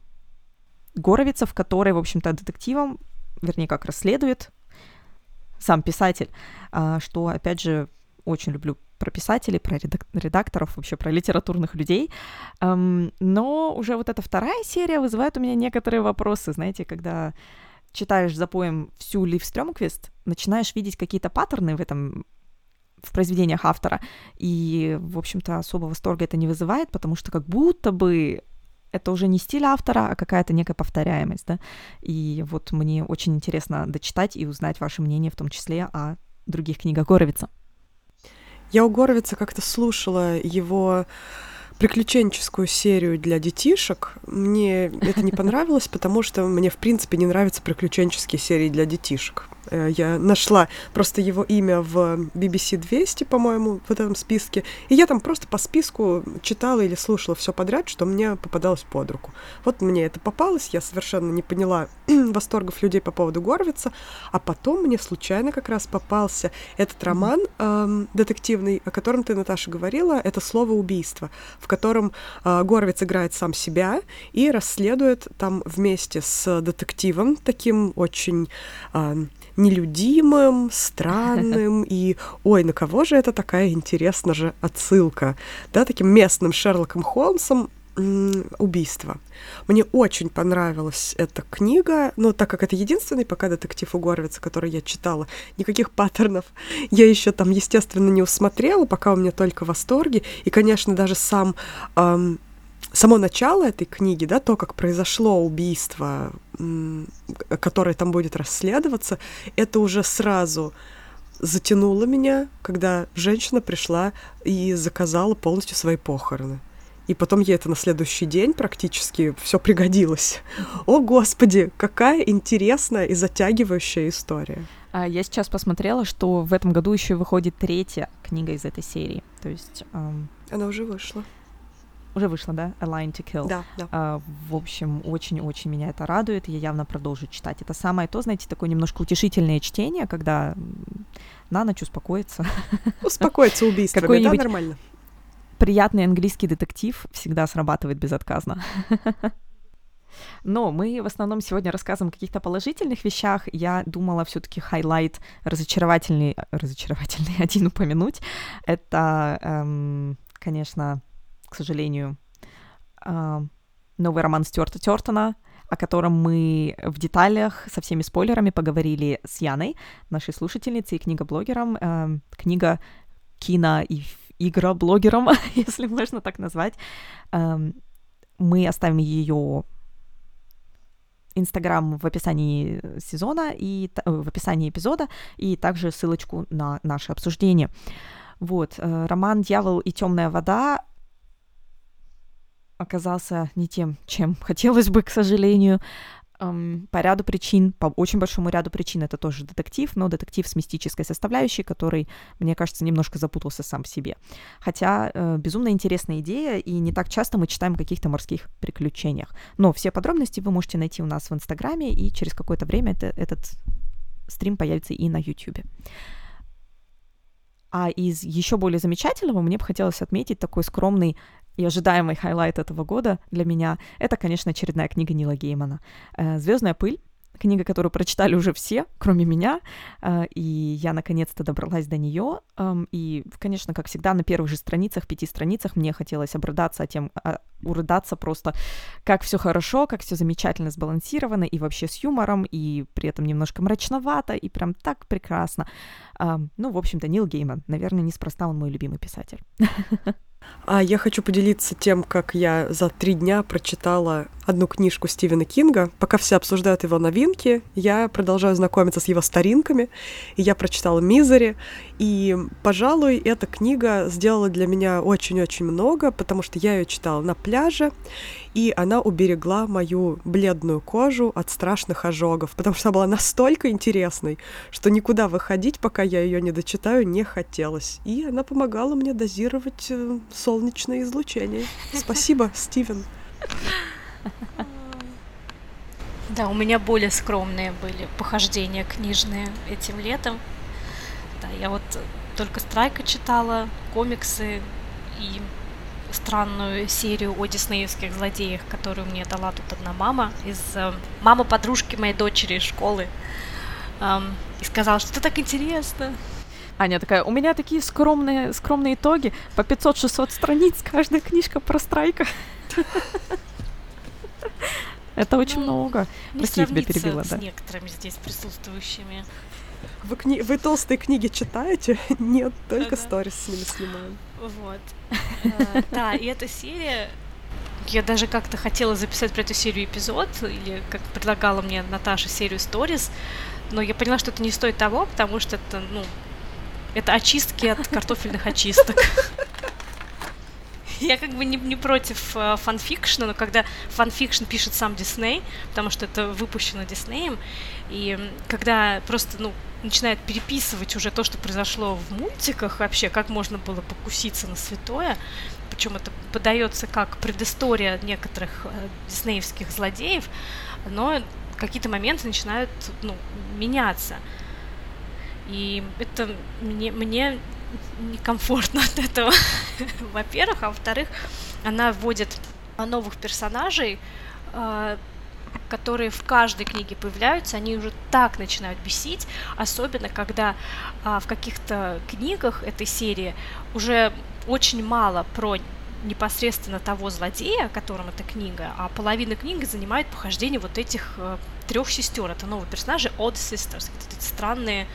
Горовица, в которой, в общем-то, детективом, вернее, как расследует сам писатель, э, что, опять же, очень люблю про писателей, про редакторов, вообще про литературных людей. Эм, но уже вот эта вторая серия вызывает у меня некоторые вопросы, знаете, когда читаешь за поем всю Лив Стрёмквист, начинаешь видеть какие-то паттерны в этом в произведениях автора, и, в общем-то, особо восторга это не вызывает, потому что как будто бы это уже не стиль автора, а какая-то некая повторяемость, да, и вот мне очень интересно дочитать и узнать ваше мнение, в том числе о других книгах Горовица? Я у Горовица как-то слушала его приключенческую серию для детишек. Мне это не понравилось, потому что мне, в принципе, не нравятся приключенческие серии для детишек. Э, я нашла просто его имя в BBC 200, по-моему, в этом списке, и я там просто по списку читала или слушала все подряд, что мне попадалось под руку. Вот мне это попалось, я совершенно не поняла восторгов людей по поводу Горвица, а потом мне случайно как раз попался этот роман эм, детективный, о котором ты, Наташа, говорила, это «Слово убийства», в котором э, Горвиц играет сам себя и расследует там вместе с детективом, таким очень э, нелюдимым, странным и ой, на кого же это такая интересная же отсылка, да, таким местным Шерлоком Холмсом убийство. Мне очень понравилась эта книга, но так как это единственный пока детектив у Горовица, который я читала, никаких паттернов я еще там, естественно, не усмотрела, пока у меня только восторги. И, конечно, даже сам эм, само начало этой книги, да, то, как произошло убийство, которое там будет расследоваться, это уже сразу затянуло меня, когда женщина пришла и заказала полностью свои похороны. И потом ей это на следующий день практически все пригодилось. О, Господи, какая интересная и затягивающая история. А я сейчас посмотрела, что в этом году еще выходит третья книга из этой серии. То есть... Эм... Она уже вышла. Уже вышла, да? A Line to Kill. Да, да. А, в общем, очень-очень меня это радует, я явно продолжу читать. Это самое то, знаете, такое немножко утешительное чтение, когда на ночь успокоиться. Успокоиться убийствами, да, нормально. Приятный английский детектив всегда срабатывает безотказно. Но мы в основном сегодня рассказываем о каких-то положительных вещах. Я думала все-таки highlight разочаровательный, разочаровательный один упомянуть. Это, эм, конечно, к сожалению, а, новый роман Стюарта Тертона, о котором мы в деталях со всеми спойлерами поговорили с Яной, нашей слушательницей и книгоблогером. А, книга кино и игроблогером, если можно так назвать. А, мы оставим ее Инстаграм в описании сезона и в описании эпизода, и также ссылочку на наше обсуждение. Вот, э, роман «Дьявол и темная вода» оказался не тем, чем хотелось бы, к сожалению. Um, по ряду причин, по очень большому ряду причин это тоже детектив, но детектив с мистической составляющей, который, мне кажется, немножко запутался сам в себе. Хотя э, безумно интересная идея, и не так часто мы читаем о каких-то морских приключениях. Но все подробности вы можете найти у нас в Инстаграме, и через какое-то время это, этот стрим появится и на Ютубе. А из еще более замечательного мне бы хотелось отметить такой скромный и ожидаемый highlight этого года для меня — это, конечно, очередная книга Нила Геймана. Э, «Звездная пыль», книга, которую прочитали уже все, кроме меня, э, и я наконец-то добралась до нее. Эм, и, конечно, как всегда, на первых же страницах, пяти страницах мне хотелось обрыдаться а тем, а, урыдаться просто, как все хорошо, как все замечательно сбалансировано, и вообще с юмором, и при этом немножко мрачновато, и прям так прекрасно. Эм, ну, в общем-то, Нил Гейман, наверное, неспроста он мой любимый писатель. А я хочу поделиться тем, как я за три дня прочитала одну книжку Стивена Кинга. Пока все обсуждают его новинки, я продолжаю знакомиться с его старинками. И я прочитала «Мизери». И, пожалуй, эта книга сделала для меня очень-очень много, потому что я ее читала на пляже, и она уберегла мою бледную кожу от страшных ожогов, потому что она была настолько интересной, что никуда выходить, пока я ее не дочитаю, не хотелось. И она помогала мне дозировать э, солнечное излучение. Спасибо, Стивен. Да, у меня более скромные были похождения книжные этим летом. Да, я вот только Страйка читала, комиксы и странную серию о диснеевских злодеях, которую мне дала тут одна мама из э, мама подружки моей дочери из школы. Эм, и сказала, что это так интересно. Аня такая, у меня такие скромные, скромные итоги, по 500-600 страниц, каждая книжка про страйка. Это очень ну, много. Прости, я тебя перебила, с да. некоторыми здесь присутствующими. Вы, кни... Вы толстые книги читаете? Нет, только сторис с ними снимаем. Вот. Э, да, и эта серия... Я даже как-то хотела записать про эту серию эпизод, или как предлагала мне Наташа серию stories, но я поняла, что это не стоит того, потому что это, ну, Это очистки от картофельных очисток. Я как бы не, не против э, fanfiction а, но когда fanfiction пишет сам Дисней, потому что это выпущено Диснеем, и когда просто, ну, начинает переписывать уже то, что произошло в мультиках вообще, как можно было покуситься на святое, причем это подается как предыстория некоторых э, диснеевских злодеев, но какие-то моменты начинают ну, меняться. И это мне, мне некомфортно от этого, во-первых, а во-вторых, она вводит новых персонажей, э, которые в каждой книге появляются, они уже так начинают бесить, особенно когда а, в каких-то книгах этой серии уже очень мало про непосредственно того злодея, о котором эта книга, а половина книги занимает похождение вот этих э, трех сестер. Это новые персонажи Odd Sisters, эти странные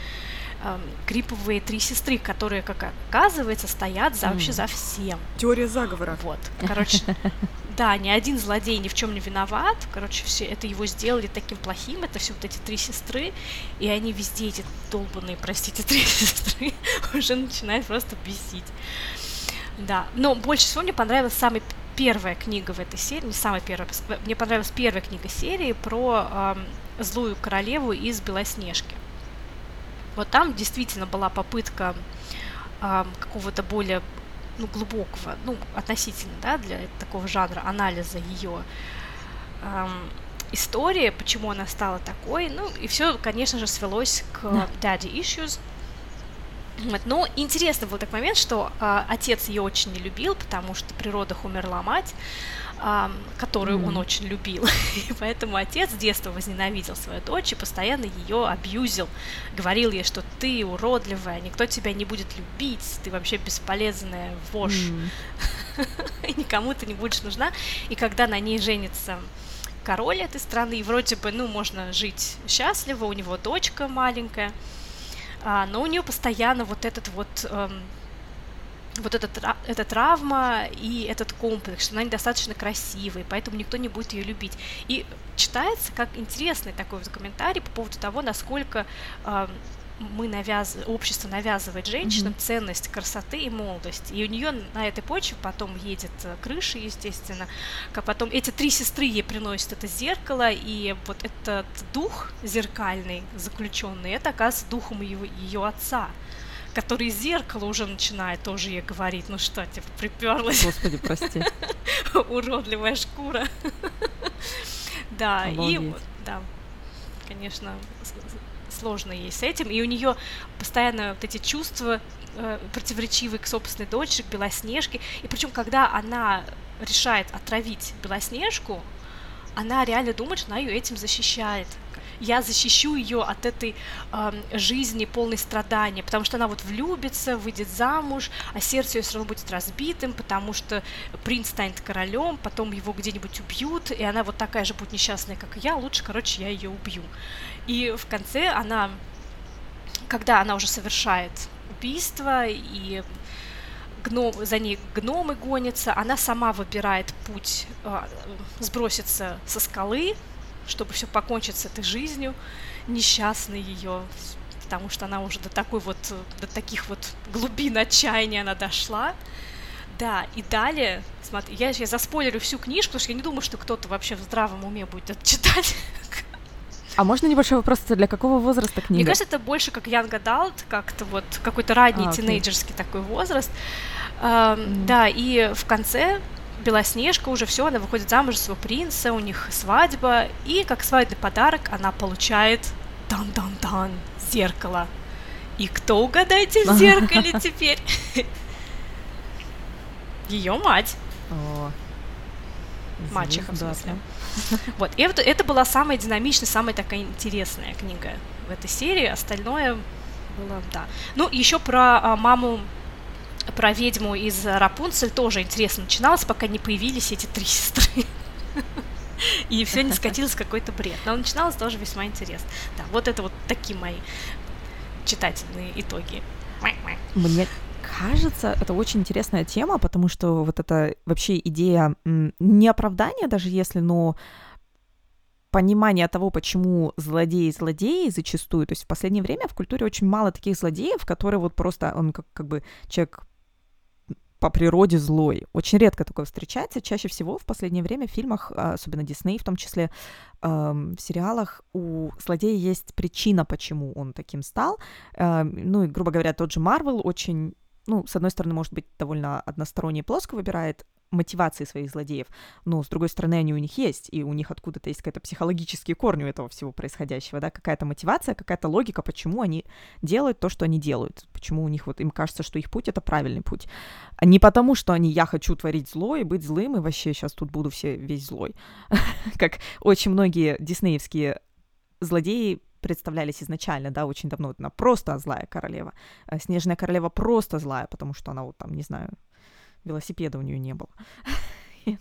э, криповые три сестры, которые, как оказывается, стоят за, вообще за всем. Теория заговора. Вот, короче, да, ни один злодей ни в чем не виноват. Короче, все это его сделали таким плохим. Это все вот эти три сестры. И они везде эти долбанные, простите, три сестры уже начинают просто бесить. Да, но больше всего мне понравилась самая первая книга в этой серии, не самая первая, мне понравилась первая книга серии про э, злую королеву из Белоснежки. Вот там действительно была попытка э, какого-то более ну, глубокого, ну, относительно, да, для такого жанра анализа ее э, истории, почему она стала такой, ну, и все, конечно же, свелось к Daddy Issues, вот. Но интересно был такой момент, что э, отец ее очень не любил, потому что при родах умерла мать, э, которую mm. он очень любил. И поэтому отец с детства возненавидел свою дочь и постоянно ее абьюзил. Говорил ей, что ты уродливая, никто тебя не будет любить, ты вообще бесполезная вошь. Mm. Никому ты не будешь нужна. И когда на ней женится король этой страны, и вроде бы, ну, можно жить счастливо, у него дочка маленькая, а, но у нее постоянно вот этот вот эм, вот эта, эта травма и этот комплекс, что она недостаточно красивая, поэтому никто не будет ее любить. И читается как интересный такой вот комментарий по поводу того, насколько э, мы навяз... общество навязывает женщинам mm-hmm. ценность красоты и молодости. И у нее на этой почве потом едет э, крыша, естественно, как потом эти три сестры ей приносят это зеркало, и вот этот дух зеркальный, заключенный, это оказывается духом ее, ее отца который из зеркала уже начинает тоже ей говорить, ну что, типа, приперлась. Господи, прости. Уродливая шкура. Да, и да, конечно, сложно ей с этим, и у нее постоянно вот эти чувства э, противоречивые к собственной дочери, к Белоснежке, и причем, когда она решает отравить Белоснежку, она реально думает, что она ее этим защищает. Я защищу ее от этой э, жизни полной страдания, потому что она вот влюбится, выйдет замуж, а сердце ее все равно будет разбитым, потому что принц станет королем, потом его где-нибудь убьют, и она вот такая же будет несчастная, как я, лучше, короче, я ее убью. И в конце она, когда она уже совершает убийство и гном, за ней гномы гонятся, она сама выбирает путь э, сброситься со скалы, чтобы все покончить с этой жизнью, несчастной ее, потому что она уже до такой вот, до таких вот глубин отчаяния она дошла. Да, и далее, смотри, я, я заспойлерю всю книжку, потому что я не думаю, что кто-то вообще в здравом уме будет это читать. А можно небольшой вопрос, для какого возраста книга? Мне кажется, это больше как young adult, как-то вот какой-то ранний а, тинейджерский такой возраст. Uh, mm. Да, и в конце Белоснежка уже все, она выходит замуж за своего принца, у них свадьба, и как свадебный подарок она получает дан-дан-дан зеркало. И кто, угадайте, в зеркале теперь? Ее мать. Мачеха, в смысле. Вот, и это, это была самая динамичная, самая такая интересная книга в этой серии. Остальное было, да. Ну, еще про а, маму, про ведьму из Рапунцель тоже интересно начиналось, пока не появились эти три сестры. И все не скатилось в какой-то бред. Но начиналось тоже весьма интересно. Да, вот это вот такие мои читательные итоги. Мне кажется, это очень интересная тема, потому что вот эта вообще идея не оправдания даже если, но понимание того, почему злодеи злодеи зачастую, то есть в последнее время в культуре очень мало таких злодеев, которые вот просто, он как, как бы человек по природе злой. Очень редко такое встречается. Чаще всего в последнее время в фильмах, а, особенно Дисней в том числе, в сериалах у злодея есть причина, почему он таким стал. Ну и, грубо говоря, тот же Марвел очень ну, с одной стороны, может быть, довольно односторонне и плоско выбирает мотивации своих злодеев, но, с другой стороны, они у них есть, и у них откуда-то есть какая-то психологические корни у этого всего происходящего, да, какая-то мотивация, какая-то логика, почему они делают то, что они делают, почему у них вот, им кажется, что их путь — это правильный путь. А не потому, что они «я хочу творить зло и быть злым, и вообще сейчас тут буду все весь злой», как очень многие диснеевские злодеи представлялись изначально, да, очень давно, она просто злая королева. А Снежная королева просто злая, потому что она вот там, не знаю, велосипеда у нее не было.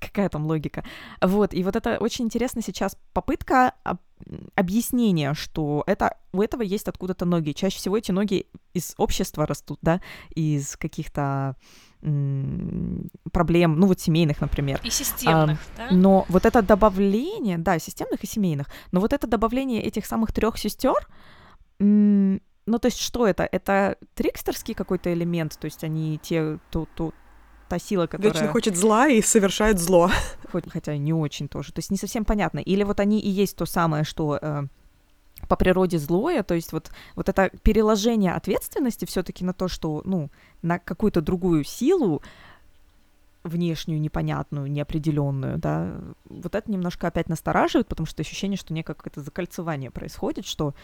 Какая там логика? Вот, и вот это очень интересно сейчас попытка об, объяснения, что это, у этого есть откуда-то ноги. Чаще всего эти ноги из общества растут, да, из каких-то проблем, ну вот семейных, например. И системных, а, да? Но вот это добавление, да, системных и семейных, но вот это добавление этих самых трех сестер, ну, то есть что это? Это трикстерский какой-то элемент, то есть они те, то, то, та сила, которая... Вечно хочет зла и совершает зло. Хоть, хотя не очень тоже. То есть не совсем понятно. Или вот они и есть то самое, что э, по природе злое, то есть вот, вот это переложение ответственности все таки на то, что, ну, на какую-то другую силу, внешнюю, непонятную, неопределенную, да, вот это немножко опять настораживает, потому что ощущение, что некое какое-то закольцевание происходит, что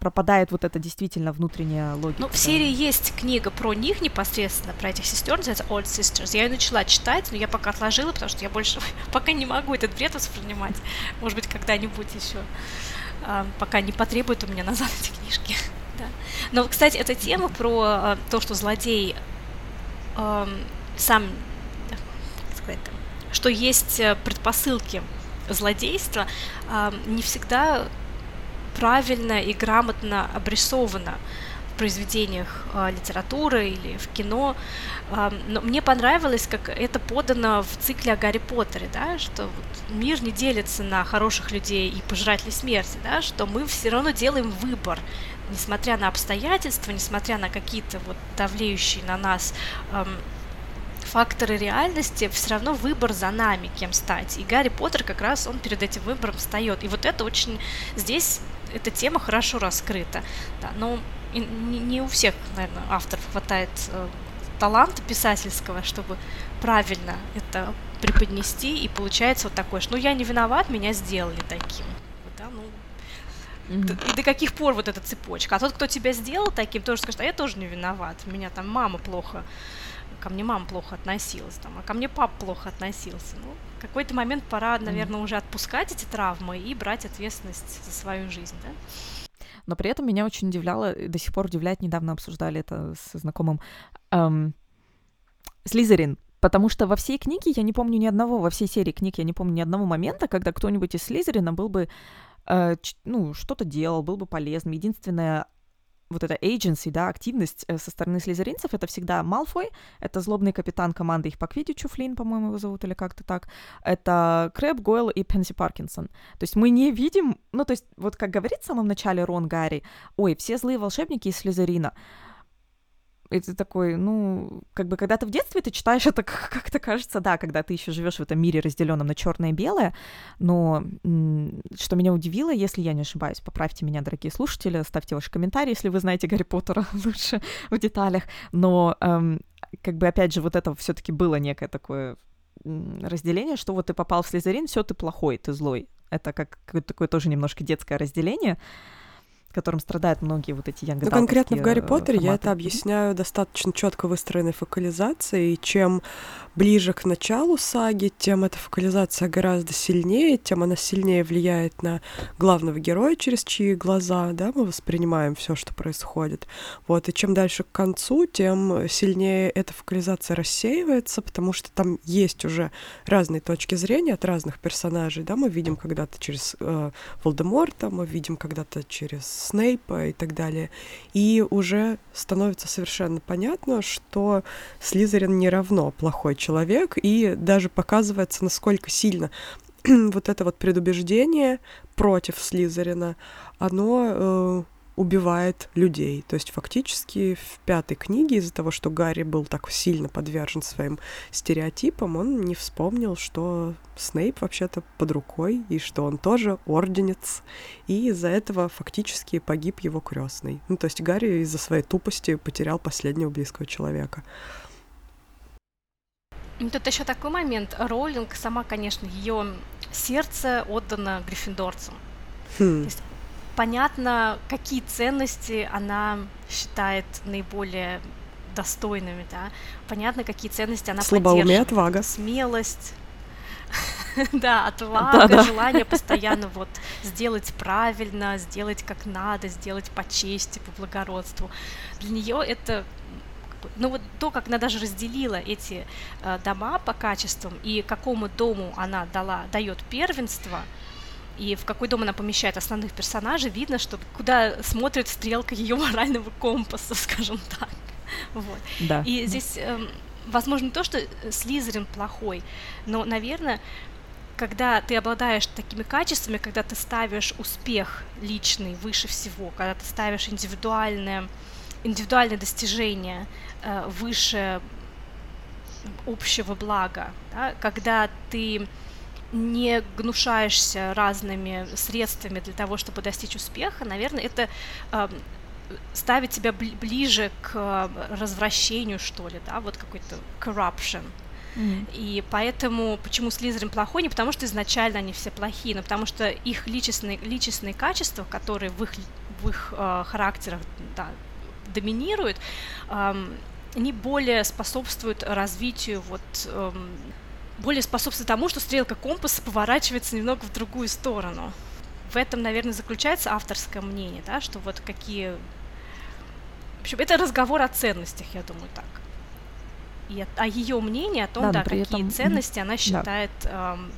пропадает вот эта действительно внутренняя логика. Ну, в серии есть книга про них непосредственно, про этих сестер, называется Old Sisters. Я ее начала читать, но я пока отложила, потому что я больше пока не могу этот бред воспринимать. Может быть, когда-нибудь еще. А, пока не потребует у меня назад эти книжки. да. Но, кстати, эта тема про а, то, что злодей сам, как сказать, что есть э, предпосылки злодейства, не всегда правильно и грамотно обрисовано в произведениях э, литературы или в кино. Э, но мне понравилось, как это подано в цикле о Гарри Поттере, да, что вот мир не делится на хороших людей и пожирателей смерти, да, что мы все равно делаем выбор, несмотря на обстоятельства, несмотря на какие-то вот давлеющие на нас факторы реальности, все равно выбор за нами, кем стать. И Гарри Поттер как раз он перед этим выбором встает. И вот это очень здесь эта тема хорошо раскрыта. Да, но не, не у всех, наверное, авторов хватает э, таланта писательского, чтобы правильно это преподнести, и получается вот такое, что ну я не виноват, меня сделали таким. Да, ну, Mm-hmm. И до каких пор вот эта цепочка? А тот, кто тебя сделал таким, тоже скажет, а я тоже не виноват, меня там мама плохо, ко мне мама плохо относилась, там, а ко мне папа плохо относился. Ну, в какой-то момент пора, наверное, уже отпускать эти травмы и брать ответственность за свою жизнь, да? Но при этом меня очень удивляло, до сих пор удивляет, недавно обсуждали это с знакомым, эм, Слизерин, потому что во всей книге я не помню ни одного, во всей серии книг я не помню ни одного момента, когда кто-нибудь из Слизерина был бы э, ну, что-то делал, был бы полезным. Единственное, вот эта agency, да, активность э, со стороны слизеринцев, это всегда Малфой, это злобный капитан команды их по квиддичу, Флинн, по-моему, его зовут, или как-то так, это Крэб, Гойл и Пенси Паркинсон. То есть мы не видим, ну, то есть вот как говорит в самом начале Рон Гарри, ой, все злые волшебники из Слизерина, и ты такой, ну, как бы когда ты в детстве ты читаешь это, как-то кажется, да, когда ты еще живешь в этом мире, разделенном на черное и белое. Но что меня удивило, если я не ошибаюсь, поправьте меня, дорогие слушатели, ставьте ваши комментарии, если вы знаете Гарри Поттера лучше в деталях. Но эм, как бы опять же вот это все-таки было некое такое разделение, что вот ты попал в Слизерин, все ты плохой, ты злой. Это как такое тоже немножко детское разделение которым страдают многие вот эти Ну, конкретно в Гарри Поттере форматы. я это объясняю достаточно четко выстроенной фокализацией, и чем ближе к началу саги, тем эта фокализация гораздо сильнее, тем она сильнее влияет на главного героя, через чьи глаза, да, мы воспринимаем все, что происходит. Вот, и чем дальше к концу, тем сильнее эта фокализация рассеивается, потому что там есть уже разные точки зрения от разных персонажей, да, мы видим когда-то через э, Волдеморта, мы видим когда-то через Снейпа и так далее. И уже становится совершенно понятно, что Слизерин не равно плохой человек, и даже показывается, насколько сильно вот это вот предубеждение против Слизерина, оно э, убивает людей. То есть фактически в пятой книге из-за того, что Гарри был так сильно подвержен своим стереотипам, он не вспомнил, что Снейп вообще-то под рукой, и что он тоже орденец, и из-за этого фактически погиб его крестный. Ну, то есть Гарри из-за своей тупости потерял последнего близкого человека. Тут еще такой момент. Роллинг сама, конечно, ее сердце отдано гриффиндорцам. Хм. То есть понятно, какие ценности она считает наиболее достойными, да. Понятно, какие ценности она Слабоумие, отвага. Смелость. Да, отвага, желание постоянно вот сделать правильно, сделать как надо, сделать по чести, по благородству. Для нее это ну вот то, как она даже разделила эти э, дома по качествам и какому дому она дала, дает первенство, и в какой дом она помещает основных персонажей, видно, что куда смотрит стрелка ее морального компаса, скажем так. Вот. Да. И здесь, э, возможно, не то, что Слизерин плохой, но, наверное, когда ты обладаешь такими качествами, когда ты ставишь успех личный выше всего, когда ты ставишь индивидуальное, индивидуальное достижение э, выше общего блага, да, когда ты не гнушаешься разными средствами для того, чтобы достичь успеха, наверное, это э, ставит тебя бли- ближе к развращению, что ли, да, вот какой-то corruption. Mm-hmm. И поэтому, почему Слизерин плохой, не потому что изначально они все плохие, но потому что их личностные, личностные качества, которые в их, в их э, характерах да, доминируют, э, они более способствуют развитию вот э, более способствует тому, что стрелка компаса поворачивается немного в другую сторону. В этом, наверное, заключается авторское мнение, да, что вот какие... В общем, это разговор о ценностях, я думаю, так. И о, о ее мнении, о том, да, да какие этом... ценности она считает да. эм,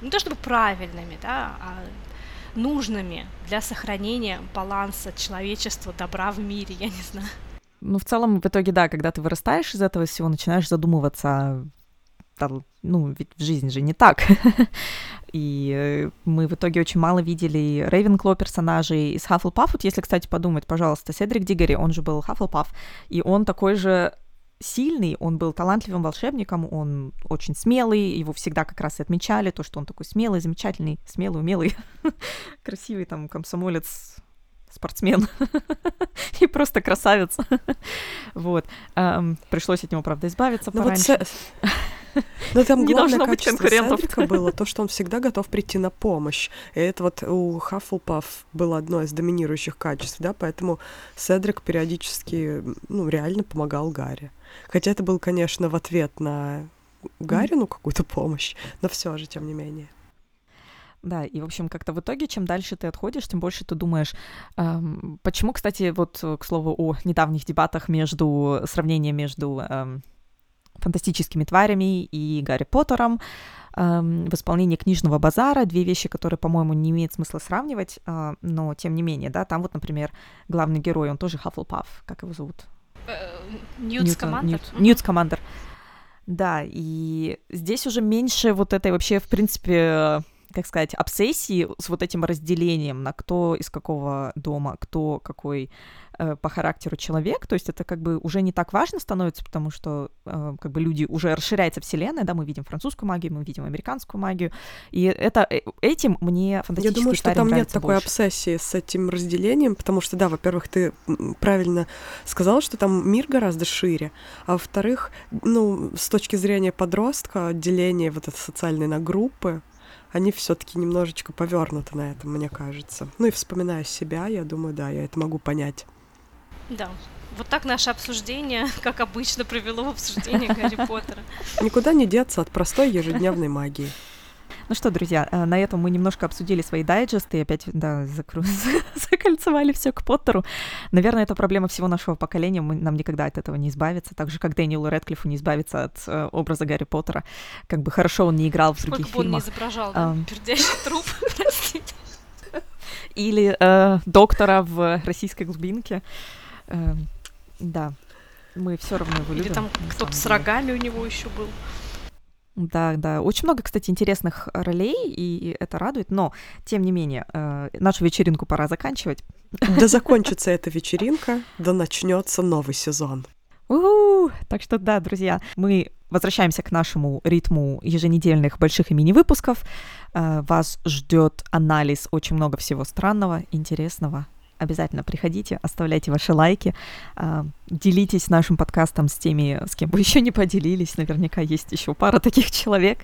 не то чтобы правильными, да, а нужными для сохранения баланса человечества, добра в мире, я не знаю. Ну, в целом, в итоге, да, когда ты вырастаешь из этого всего, начинаешь задумываться ну, ведь в жизни же не так. И э, мы в итоге очень мало видели Рейвенкло персонажей из Хаффлпаф. Вот если, кстати, подумать, пожалуйста, Седрик Диггери, он же был Хаффлпаф, и он такой же сильный, он был талантливым волшебником, он очень смелый, его всегда как раз и отмечали, то, что он такой смелый, замечательный, смелый, умелый, красивый там комсомолец, спортсмен и просто красавец. вот. пришлось от него, правда, избавиться ну пораньше. Вот но там не главное быть конкурентов. Было то, что он всегда готов прийти на помощь. И это вот у Хаффлпаф было одно из доминирующих качеств, да, поэтому Седрик периодически, ну, реально помогал Гарри. Хотя это был, конечно, в ответ на Гарри, ну, какую-то помощь, но все же, тем не менее. Да, и, в общем, как-то в итоге, чем дальше ты отходишь, тем больше ты думаешь, эм, почему, кстати, вот, к слову, о недавних дебатах между, сравнение между эм, фантастическими тварями и Гарри Поттером эм, в исполнении книжного базара, две вещи, которые, по-моему, не имеет смысла сравнивать, э, но тем не менее, да, там вот, например, главный герой, он тоже Хаффлпаф, как его зовут? Э, Ньют Командер. Ньют Командер. Да, и здесь уже меньше вот этой вообще, в принципе, как сказать, обсессии с вот этим разделением на кто из какого дома, кто какой э, по характеру человек, то есть это как бы уже не так важно становится, потому что э, как бы люди уже расширяется вселенная, да, мы видим французскую магию, мы видим американскую магию, и это э, этим мне фантастически Я думаю, что там нет такой больше. обсессии с этим разделением, потому что, да, во-первых, ты правильно сказала, что там мир гораздо шире, а во-вторых, ну, с точки зрения подростка, деление вот этой социальной на группы, они все-таки немножечко повернуты на этом, мне кажется. Ну и вспоминая себя, я думаю, да, я это могу понять. Да. Вот так наше обсуждение, как обычно, привело в обсуждение Гарри Поттера. Никуда не деться от простой ежедневной магии. Ну что, друзья, э, на этом мы немножко обсудили свои дайджесты и опять, да, закру... закольцевали все к Поттеру. Наверное, это проблема всего нашего поколения, мы, нам никогда от этого не избавиться, так же, как Дэниелу Редклиффу не избавиться от э, образа Гарри Поттера. Как бы хорошо он не играл в Сколько других фильмах. Сколько бы он не изображал, да? Um... пердящий труп, простите. Или э, доктора в российской глубинке. Э, да, мы все равно его любим. Или там кто-то с рогами у него еще был. Да, да. Очень много, кстати, интересных ролей, и это радует. Но, тем не менее, э, нашу вечеринку пора заканчивать. Да закончится эта вечеринка, да начнется новый сезон. У-у-у! Так что да, друзья, мы возвращаемся к нашему ритму еженедельных больших и мини-выпусков. Э, вас ждет анализ очень много всего странного, интересного. Обязательно приходите, оставляйте ваши лайки, э, делитесь нашим подкастом с теми, с кем вы еще не поделились. Наверняка есть еще пара таких человек.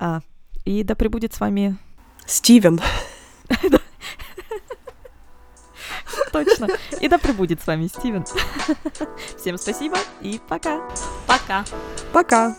Э, и да пребудет с вами Стивен. Точно. И да пребудет с вами Стивен. Всем спасибо и пока. Пока. Пока.